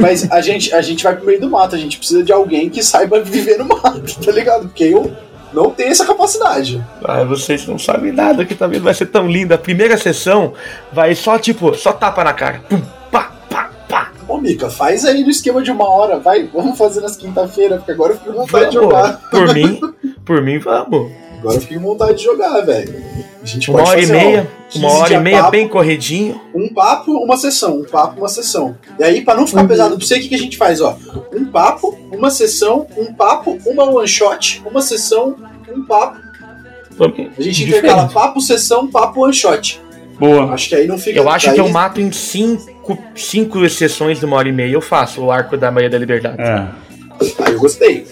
Mas a gente, a gente vai pro meio do mato, a gente precisa de alguém que saiba viver no mato, tá ligado? Porque eu não tenho essa capacidade. Ah, vocês não sabem nada que talvez vai ser tão linda. A primeira sessão vai só tipo, só tapa na cara. Pum, pá, pá, pá. Ô, Mika, faz aí no esquema de uma hora, vai, vamos fazer nas quinta-feira, porque agora eu fiquei com vontade de Vamos. jogar. Por mim, por mim, vamos. Agora eu fiquei com vontade de jogar, velho. A gente Uma pode hora e fazer, ó, meia, 15 uma hora e meia papo, bem corridinho. Um papo, uma sessão. Um papo, uma sessão. E aí, pra não Uhum. ficar pesado pra você, o que, que a gente faz, ó? Um papo, uma sessão, um papo, uma one shot, uma sessão, um papo. A gente intercala papo, sessão, papo, one shot. Boa. Acho que aí não fica. Eu acho aí, que eu mato em cinco, cinco sessões de uma hora e meia. Eu faço o arco da Maria da Liberdade. É. Aí eu gostei.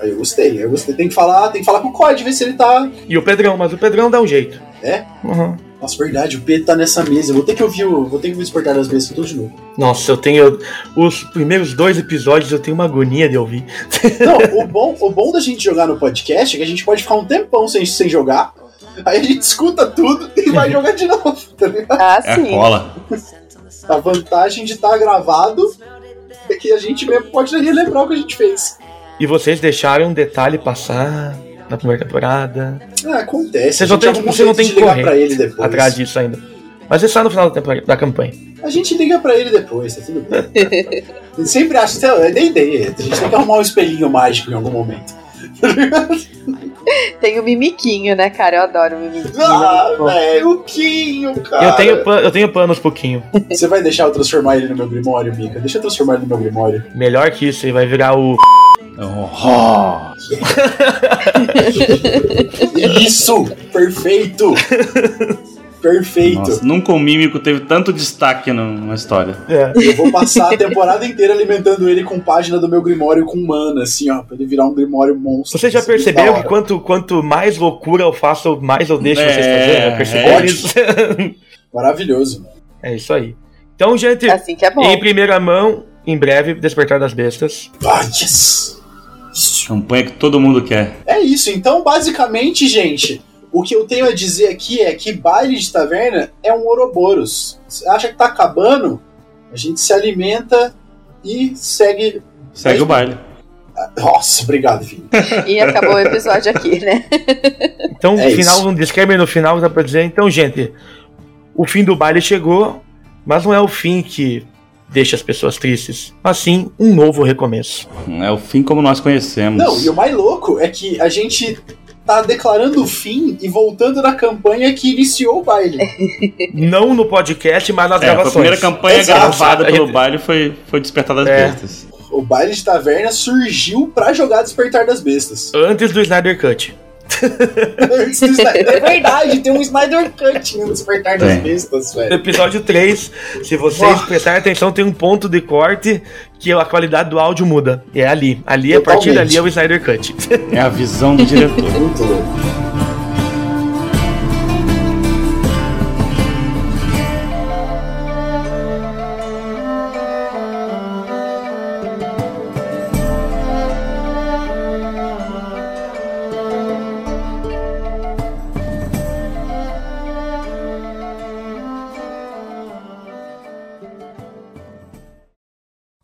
Aí eu gostei. Aí eu gostei. Tem que falar, tem que falar com o COD, ver se ele tá. E o Pedrão, mas o Pedrão dá um jeito. É? Uhum. Nossa, verdade, o Pedro tá nessa mesa. Eu vou ter que ouvir o. Vou ter que me despertar das mesas tudo de novo. Nossa, eu tenho. Os primeiros dois episódios eu tenho uma agonia de ouvir. Não, o bom, o bom da gente jogar no podcast é que a gente pode ficar um tempão sem, sem jogar. Aí a gente escuta tudo e vai jogar de novo, tá ligado? Ah, É a sim. cola. A vantagem de estar gravado é que a gente mesmo pode relembrar o que a gente fez. E vocês deixaram um detalhe passar na primeira temporada. Ah, acontece. Vocês não um você não tem que ligar correr pra ele depois. Atrás disso ainda. Mas é só no final da, temporada, da campanha. A gente liga pra ele depois, tá tudo bem. Sempre acha que é nem ideia. A gente tem que arrumar um espelhinho mágico em algum momento. Tem o mimiquinho, né, cara? Eu adoro o mimiquinho. Ah, Muito bom. velho, o Quinho, cara. Eu tenho, eu tenho planos pouquinho. Você vai deixar eu transformar ele no meu Grimório, Mika? Deixa eu transformar ele no meu Grimório. Melhor que isso, ele vai virar o. Oh. Isso! Perfeito! Perfeito! Nossa, nunca um mímico teve tanto destaque na história. É. Eu vou passar a temporada inteira alimentando ele com página do meu Grimório com mana, assim, ó, pra ele virar um Grimório monstro. Você já é muito percebeu que quanto, quanto mais loucura eu faço, mais eu deixo É, vocês fazerem? É. isso? Maravilhoso. é isso aí. Então, gente, Assim que é bom. em primeira mão, em breve, Despertar das Bestas. Ah, yes! Campanha que todo mundo quer. É isso, então basicamente, gente, o que eu tenho a dizer aqui é que baile de taverna é um Ouroboros. Você acha que tá acabando? A gente se alimenta e segue. Segue o baile. Nossa, obrigado, filho. E acabou o episódio aqui, né? Então, É final, isso. um disclaimer no final dá pra dizer. Então, gente, o fim do baile chegou, mas não é o fim que deixa as pessoas tristes, mas sim um novo recomeço. É o fim como nós conhecemos. Não, e o mais louco é que a gente tá declarando o fim e voltando na campanha que iniciou o baile. Não no podcast, mas nas É, foi a gravações. primeira campanha Exato. gravada pelo baile foi, foi Despertar das É. Bestas. O baile de taverna surgiu pra jogar Despertar das Bestas. Antes do Snyder Cut. É verdade, tem um Snyder Cut no Despertar das. Bestas, velho. Episódio 3, se vocês Nossa. prestarem atenção, tem um ponto de corte que a qualidade do áudio muda. E é ali. Ali, a partir Totalmente. dali, é o Snyder Cut. É a visão do diretor. Muito louco.